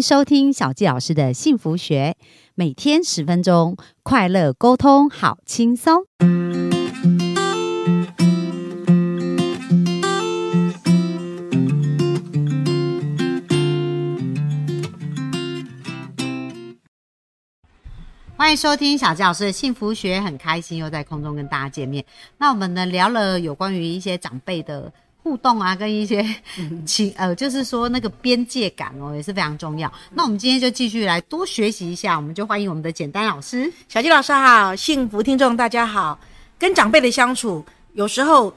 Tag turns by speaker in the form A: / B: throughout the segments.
A: 收听小纪老师的幸福学，每天十分钟，快乐沟通，好轻松。欢迎收听小纪老师的幸福学，很开心又在空中跟大家见面。那我们呢聊了有关于一些长辈的。互动啊，跟一些 情呃，就是说那个边界感哦，也是非常重要。那我们今天就继续来多学习一下，我们就欢迎我们的简单老师，
B: 小鸡老师好，幸福听众大家好。跟长辈的相处，有时候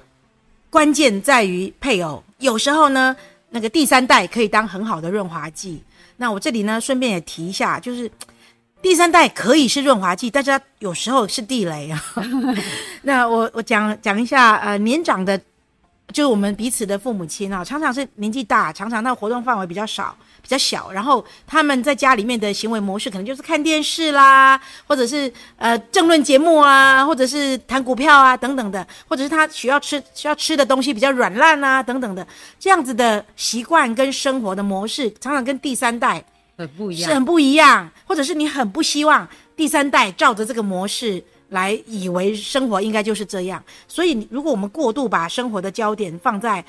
B: 关键在于配偶，有时候呢，那个第三代可以当很好的润滑剂。那我这里呢，顺便也提一下，就是第三代可以是润滑剂，但是它有时候是地雷啊。那我我讲讲一下，呃，年长的。就是我们彼此的父母亲啊，常常是年纪大，常常那活动范围比较少、比较小，然后他们在家里面的行为模式可能就是看电视啦，或者是呃政论节目啊，或者是谈股票啊等等的，或者是他需要吃需要吃的东西比较软烂啊等等的，这样子的习惯跟生活的模式，常常跟第三代
A: 很不一样，
B: 是很不一样，或者是你很不希望第三代照着这个模式。来以为生活应该就是这样，所以如果我们过度把生活的焦点放在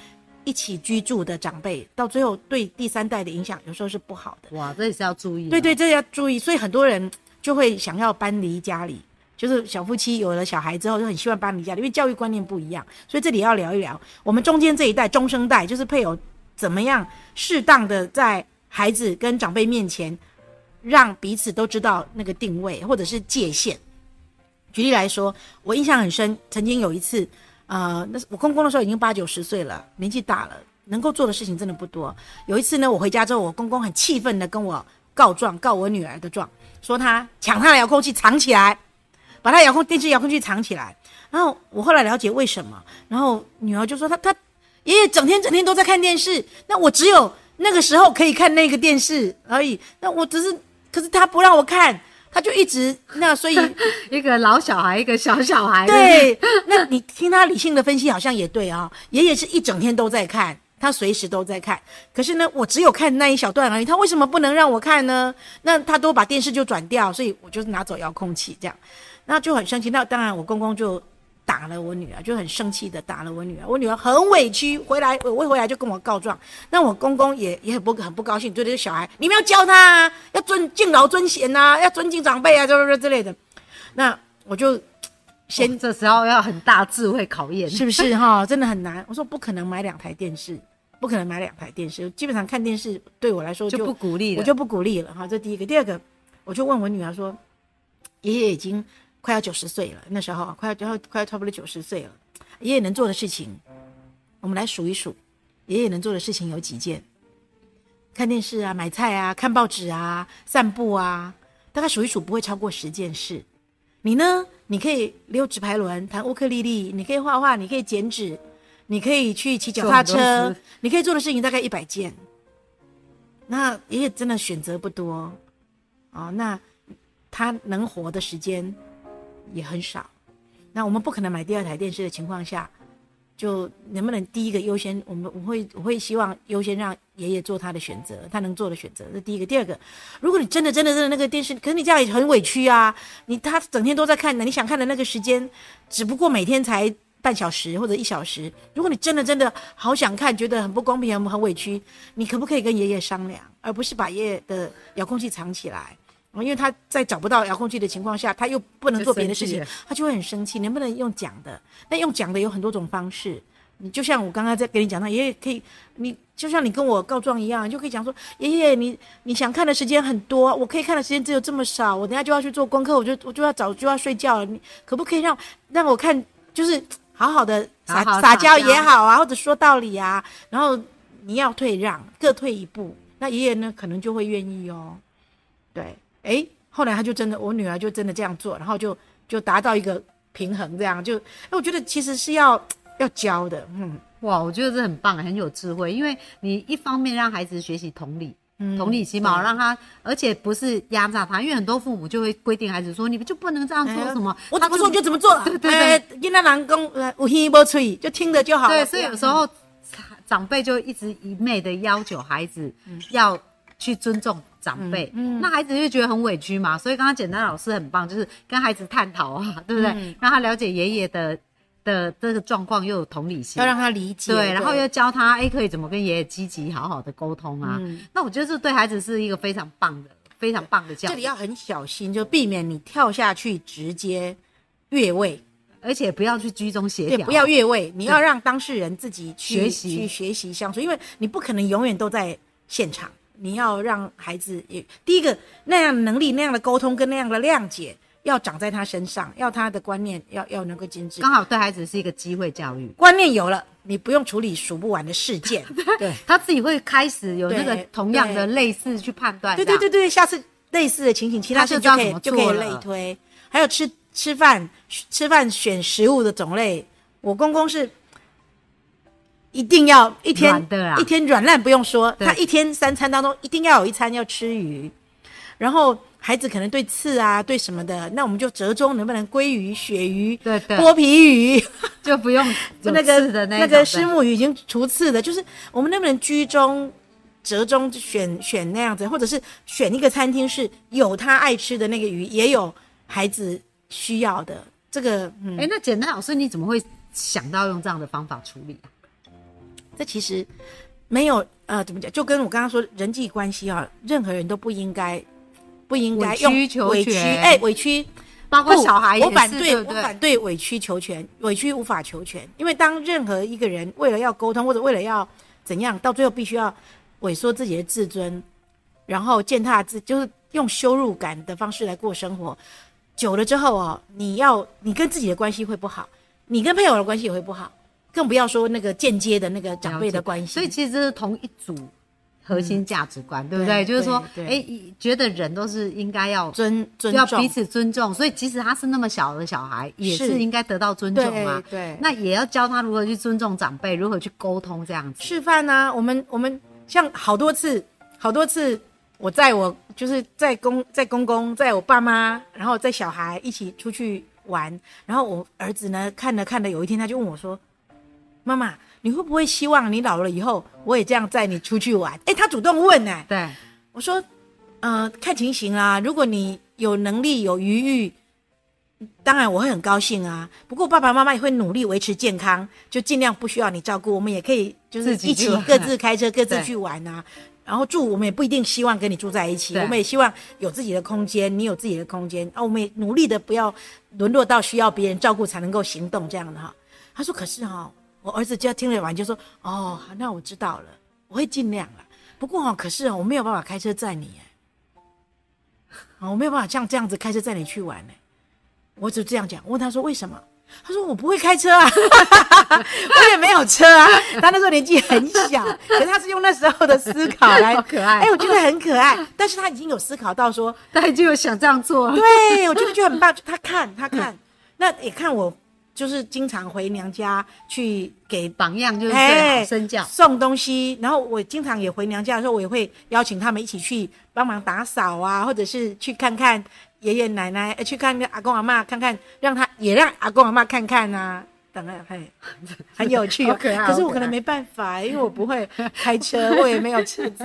B: 一起居住的长辈，到最后对第三代的影响有时候是不好的。
A: 哇，这也是要注意。
B: 对对，这要注意。所以很多人就会想要搬离家里，就是小夫妻有了小孩之后就很希望搬离家里，因为教育观念不一样。所以这里要聊一聊，我们中间这一代中生代，就是配偶怎么样适当的在孩子跟长辈面前，让彼此都知道那个定位或者是界限。举例来说，我印象很深，曾经有一次，呃，那是我公公的时候已经八九十岁了，年纪大了，能够做的事情真的不多。有一次呢，我回家之后，我公公很气愤的跟我告状，告我女儿的状，说他抢他的遥控器藏起来，把他遥控电视遥控器藏起来。然后我后来了解为什么，然后女儿就说他他爷爷整天整天都在看电视，那我只有那个时候可以看那个电视而已，那我只是，可是他不让我看。他就一直那，所以
A: 一个老小孩，一个小小孩。
B: 对，那你听他理性的分析，好像也对啊。爷爷是一整天都在看，他随时都在看。可是呢，我只有看那一小段而已。他为什么不能让我看呢？那他都把电视就转掉，所以我就拿走遥控器这样，那就很生气。那当然，我公公就。打了我女儿，就很生气的打了我女儿。我女儿很委屈，回来我回来就跟我告状。那我公公也也很不很不高兴，对这个小孩，你们要教他啊要尊敬老尊贤呐，要尊敬长辈啊，这这之类的。那我就先
A: 这时候要很大智慧考验，
B: 是不是哈？真的很难。我说不可能买两台电视，不可能买两台电视。基本上看电视对我来说
A: 就不鼓励了，
B: 我就不鼓励了哈。这第一个，第二个，我就问我女儿说，爷爷已经。快要九十岁了，那时候快要要快要差不多九十岁了。爷爷能做的事情，我们来数一数。爷爷能做的事情有几件？看电视啊，买菜啊，看报纸啊，散步啊，大概数一数不会超过十件事。你呢？你可以溜纸牌轮，弹乌克丽丽，你可以画画，你可以剪纸，你可以去骑脚踏车，你可以做的事情大概一百件。那爷爷真的选择不多哦，那他能活的时间。也很少，那我们不可能买第二台电视的情况下，就能不能第一个优先？我们我会我会希望优先让爷爷做他的选择，他能做的选择。这第一个，第二个，如果你真的真的真的那个电视，可是你家里很委屈啊，你他整天都在看的，你想看的那个时间，只不过每天才半小时或者一小时。如果你真的真的好想看，觉得很不公平、很很委屈，你可不可以跟爷爷商量，而不是把爷爷的遥控器藏起来？因为他在找不到遥控器的情况下，他又不能做别的事情，他就会很生气。能不能用讲的？那用讲的有很多种方式。你就像我刚刚在给你讲，到爷爷可以，你就像你跟我告状一样，就可以讲说：爷爷，你你想看的时间很多，我可以看的时间只有这么少，我等下就要去做功课，我就我就要早就要睡觉了。你可不可以让让我看，就是好好的撒撒娇也好啊，或者说道理啊，然后你要退让，各退一步，那爷爷呢可能就会愿意哦，对。哎，后来他就真的，我女儿就真的这样做，然后就就达到一个平衡，这样就，哎，我觉得其实是要要教的，嗯，
A: 哇，我觉得这很棒，很有智慧，因为你一方面让孩子学习同理，同理心嘛，让他，而且不是压榨他，因为很多父母就会规定孩子说，你们就不能这样做什么，
B: 我怎么说就怎么做，
A: 对对对，
B: 跟他老公呃无心不吹，就听着就好，
A: 对，所以有时候长辈就一直一昧的要求孩子要去尊重。长辈，那孩子就觉得很委屈嘛。所以刚刚简单老师很棒，就是跟孩子探讨啊，对不对？让他了解爷爷的的这个状况，又有同理心，
B: 要让他理解。
A: 对，然后又教他，哎，可以怎么跟爷爷积极好好的沟通啊？那我觉得这对孩子是一个非常棒的、非常棒的教育。
B: 这里要很小心，就避免你跳下去直接越位。
A: 而且不要去居中协调，
B: 不要越位，你要让当事人自己
A: 学习
B: 去学习相处，因为你不可能永远都在现场，你要让孩子也第一个那样的能力、那样的沟通跟那样的谅解，要长在他身上，要他的观念要要能够精致。
A: 刚好对孩子是一个机会教育，
B: 观念有了，你不用处理数不完的事件，
A: 对他自己会开始有那个同样的类似去判断。
B: 对对对对，下次类似的情形，其他事就可以就可以类推，还有吃。吃饭吃饭选食物的种类，我公公是一定要一天一天软烂不用说，他一天三餐当中一定要有一餐要吃鱼，然后孩子可能对刺啊对什么的，那我们就折中能不能鲑鱼、鳕鱼、
A: 对对。
B: 剥皮鱼。
A: 就不用
B: 那个那个虱目鱼已经除刺的，就是我们能不能居中折中选选那样子，或者是选一个餐厅是有他爱吃的那个鱼，也有孩子。需要的。这个，
A: 哎，那简单老师你怎么会想到用这样的方法处理啊？
B: 这其实没有呃，怎么讲？就跟我刚刚说人际关系啊，任何人都不应该不应该用委屈，哎，委屈，
A: 包括小孩，
B: 我反对，我反对委曲求全，委屈无法求全。因为当任何一个人为了要沟通或者为了要怎样，到最后必须要萎缩自己的自尊，然后践踏自，就是用羞辱感的方式来过生活。久了之后哦，你要你跟自己的关系会不好，你跟配偶的关系也会不好，更不要说那个间接的那个长辈的关系。
A: 所以其实这是同一组核心价值观，对不对？就是说，哎，觉得人都是应该要
B: 尊尊
A: 要彼此尊重，所以即使他是那么小的小孩，也是应该得到尊重嘛。
B: 对，
A: 那也要教他如何去尊重长辈，如何去沟通这样子。
B: 示范呢？我们我们像好多次，好多次。我在我就是在公在公公在我爸妈，然后在小孩一起出去玩，然后我儿子呢看着看着，有一天他就问我说：“妈妈，你会不会希望你老了以后我也这样载你出去玩？”哎，他主动问呢。
A: 对，
B: 我说：“呃，看情形啊，如果你有能力有余裕，当然我会很高兴啊。不过爸爸妈妈也会努力维持健康，就尽量不需要你照顾，我们也可以就是一起各自开车各自去玩啊。”然后住，我们也不一定希望跟你住在一起，我们也希望有自己的空间，你有自己的空间啊。我们也努力的不要沦落到需要别人照顾才能够行动这样的哈。他说：“可是哈，我儿子就听了完就说，哦，那我知道了，我会尽量了。不过哦，可是我没有办法开车载你哎，我没有办法像这样子开车载你去玩呢。我就这样讲，问他说为什么？”他说：“我不会开车啊，我也没有车啊。他那时候年纪很小，可是他是用那时候的思考来好
A: 可爱。
B: 哎，我觉得很可爱。但是他已经有思考到说，
A: 他已经有想这样做了。
B: 对，我觉得就很棒。他看，他看，那也看我，就是经常回娘家去给
A: 榜样，就是对身教
B: 送东西。然后我经常也回娘家的时候，我也会邀请他们一起去帮忙打扫啊，或者是去看看。”爷爷奶奶，去看看阿公阿妈，看看让他也让阿公阿妈看看啊，等啊嘿，很有趣，
A: 可
B: 可是我可能没办法，因为我不会开车，我也没有车子，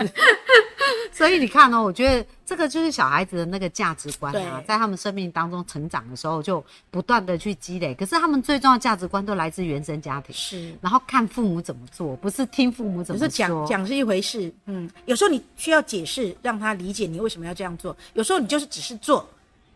A: 所以你看哦，我觉得这个就是小孩子的那个价值观啊，在他们生命当中成长的时候，就不断的去积累。可是他们最重要的价值观都来自原生家庭，
B: 是，
A: 然后看父母怎么做，不是听父母怎么说。
B: 讲讲是一回事，嗯，有时候你需要解释，让他理解你为什么要这样做；有时候你就是只是做。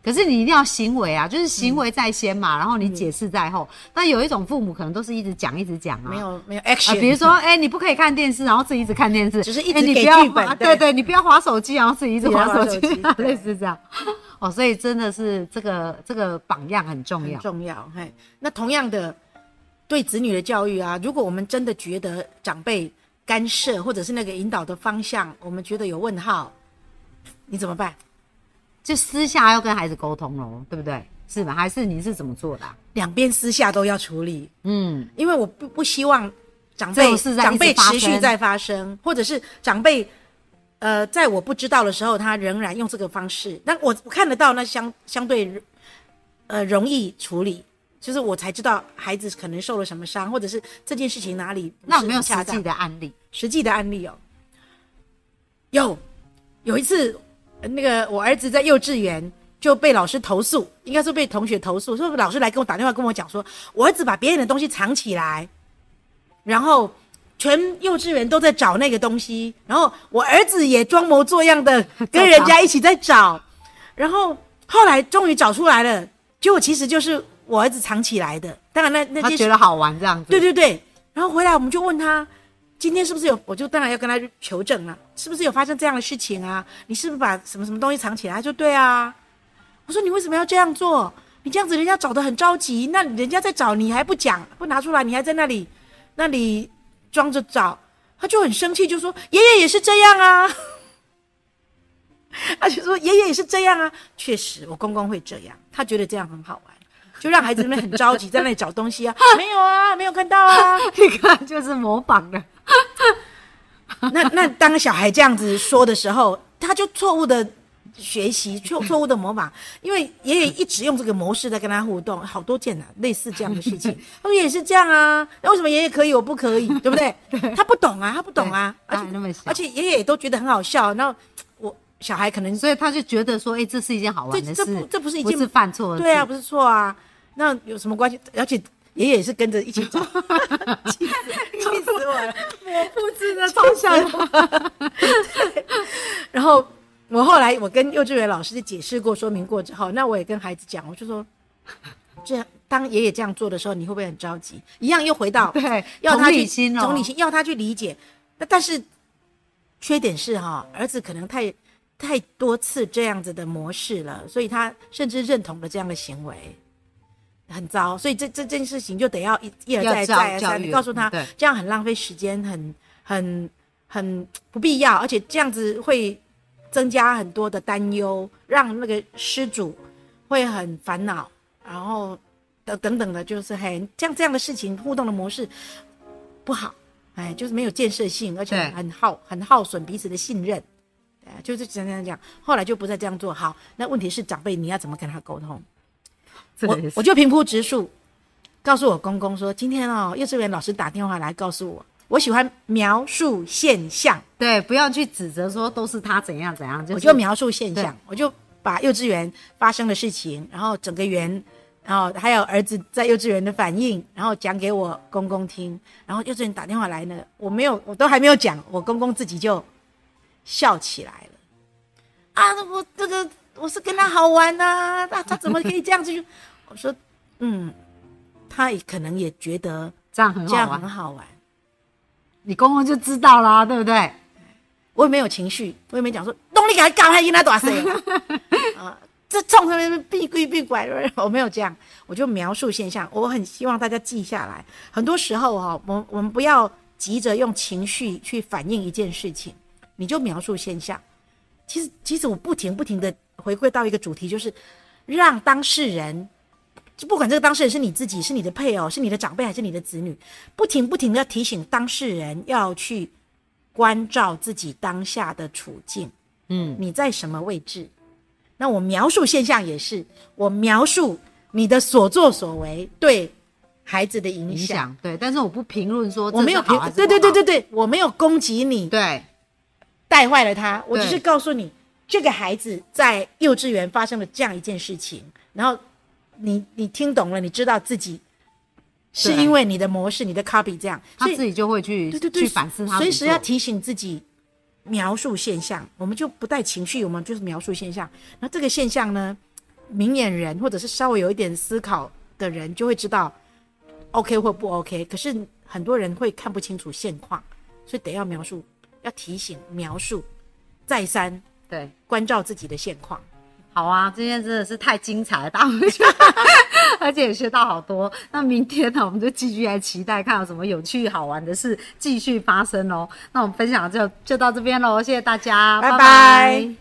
A: 可是你一定要行为啊，就是行为在先嘛，然后你解释在后。但有一种父母可能都是一直讲一直讲啊，
B: 没有没有 action。
A: 比如说，哎，你不可以看电视，然后自己一直看电视，
B: 只是一直给剧本。
A: 对对，你不要划手机，然后自己一直划手机，类似这样。哦，所以真的是这个这个榜样很重要，
B: 重要。嘿，那同样的，对子女的教育啊，如果我们真的觉得长辈干涉或者是那个引导的方向，我们觉得有问号，你怎么办？
A: 就私下要跟孩子沟通喽，对不对？是吧？还是你是怎么做的？
B: 两边私下都要处理。嗯，因为我不不希望长辈长辈持续在发生，或者是长辈呃，在我不知道的时候，他仍然用这个方式。那我看得到，那相相对呃容易处理，就是我才知道孩子可能受了什么伤，或者是这件事情哪里
A: 那有没有实际的案例？
B: 实际的案例哦，有有一次。那个我儿子在幼稚园就被老师投诉，应该是被同学投诉，说老师来跟我打电话跟我讲说，我儿子把别人的东西藏起来，然后全幼稚园都在找那个东西，然后我儿子也装模作样的跟人家一起在找，然后后来终于找出来了，结果其实就是我儿子藏起来的。当然那那些
A: 他觉得好玩这样子。
B: 对对对，然后回来我们就问他，今天是不是有？我就当然要跟他求证了，是不是有发生这样的事情啊？你是不是把什么什么东西藏起来？他说对啊。我说你为什么要这样做？你这样子人家找的很着急，那人家在找你还不讲不拿出来，你还在那里那里装着找，他就很生气，就说爷爷也是这样啊。他就说爷爷也是这样啊，确实我公公会这样，他觉得这样很好玩。就让孩子们很着急，在那里找东西啊，没有啊，没有看到啊，
A: 你看就是模仿的。
B: 那那当小孩这样子说的时候，他就错误的学习，错错误的模仿，因为爷爷一直用这个模式在跟他互动，好多件啊，类似这样的事情。他说也是这样啊，那为什么爷爷可以，我不可以，对不对？他不懂啊，他不懂啊，
A: 而且那么小，
B: 而且爷爷也都觉得很好笑。然后我小孩可能，
A: 所以他就觉得说，哎，这是一件好玩的事，
B: 这不这不是一件
A: 是犯错，
B: 对啊，不是错啊。那有什么关系？而且爷爷也是跟着一起 走，我了！
A: 我复制的超像。
B: 然后我后来我跟幼稚园老师解释过、说明过之后，那我也跟孩子讲，我就说，这样当爷爷这样做的时候，你会不会很着急？一样又回到
A: 对，
B: 要他去
A: 同
B: 理心，要他去理解。那但是缺点是哈，儿子可能太太多次这样子的模式了，所以他甚至认同了这样的行为。很糟，所以这这件事情就得要一一而再再而三告诉他，这样很浪费时间，很很很不必要，而且这样子会增加很多的担忧，让那个失主会很烦恼，然后等等等的，就是很像这样的事情互动的模式不好，哎，就是没有建设性，而且很耗很耗损彼此的信任，哎，就是讲讲讲，后来就不再这样做好。那问题是长辈你要怎么跟他沟通？我我就平铺直述，告诉我公公说，今天哦，幼稚园老师打电话来告诉我，我喜欢描述现象，
A: 对，不要去指责说都是他怎样怎样，
B: 我就描述现象，我就把幼稚园发生的事情，然后整个园，然后还有儿子在幼稚园的反应，然后讲给我公公听，然后幼稚园打电话来呢，我没有，我都还没有讲，我公公自己就笑起来了，啊，我这个我是跟他好玩呐，那他怎么可以这样子？我说，嗯，他也可能也觉得
A: 这样很
B: 这样很好玩，
A: 你公公就知道啦，对不对？
B: 我也没有情绪，我也没讲说动力给他搞他赢他多少啊，这冲他们必归必拐，我没有这样，我就描述现象。我很希望大家记下来。很多时候哈，我我们不要急着用情绪去反映一件事情，你就描述现象。其实，其实我不停不停的回归到一个主题，就是让当事人。就不管这个当事人是你自己，是你的配偶，是你的长辈，还是你的子女，不停不停的要提醒当事人要去关照自己当下的处境。嗯，你在什么位置？那我描述现象也是，我描述你的所作所为对孩子的影响。
A: 对，但是我不评论说
B: 我没有评，对对对对对，我没有攻击你，
A: 对，
B: 带坏了他，我只是告诉你，这个孩子在幼稚园发生了这样一件事情，然后。你你听懂了，你知道自己是因为你的模式、你的 copy 这样，
A: 他自己就会去
B: 对对对
A: 去反思他，
B: 随时要提醒自己描述现象。我们就不带情绪，我们就是描述现象。那这个现象呢，明眼人或者是稍微有一点思考的人就会知道 OK 或不 OK。可是很多人会看不清楚现况，所以得要描述，要提醒、描述，再三
A: 对
B: 关照自己的现况。
A: 好啊，今天真的是太精彩了，大家 而且也学到好多。那明天呢，我们就继续来期待，看有什么有趣好玩的事继续发生哦。那我们分享就就到这边喽，谢谢大家，拜拜。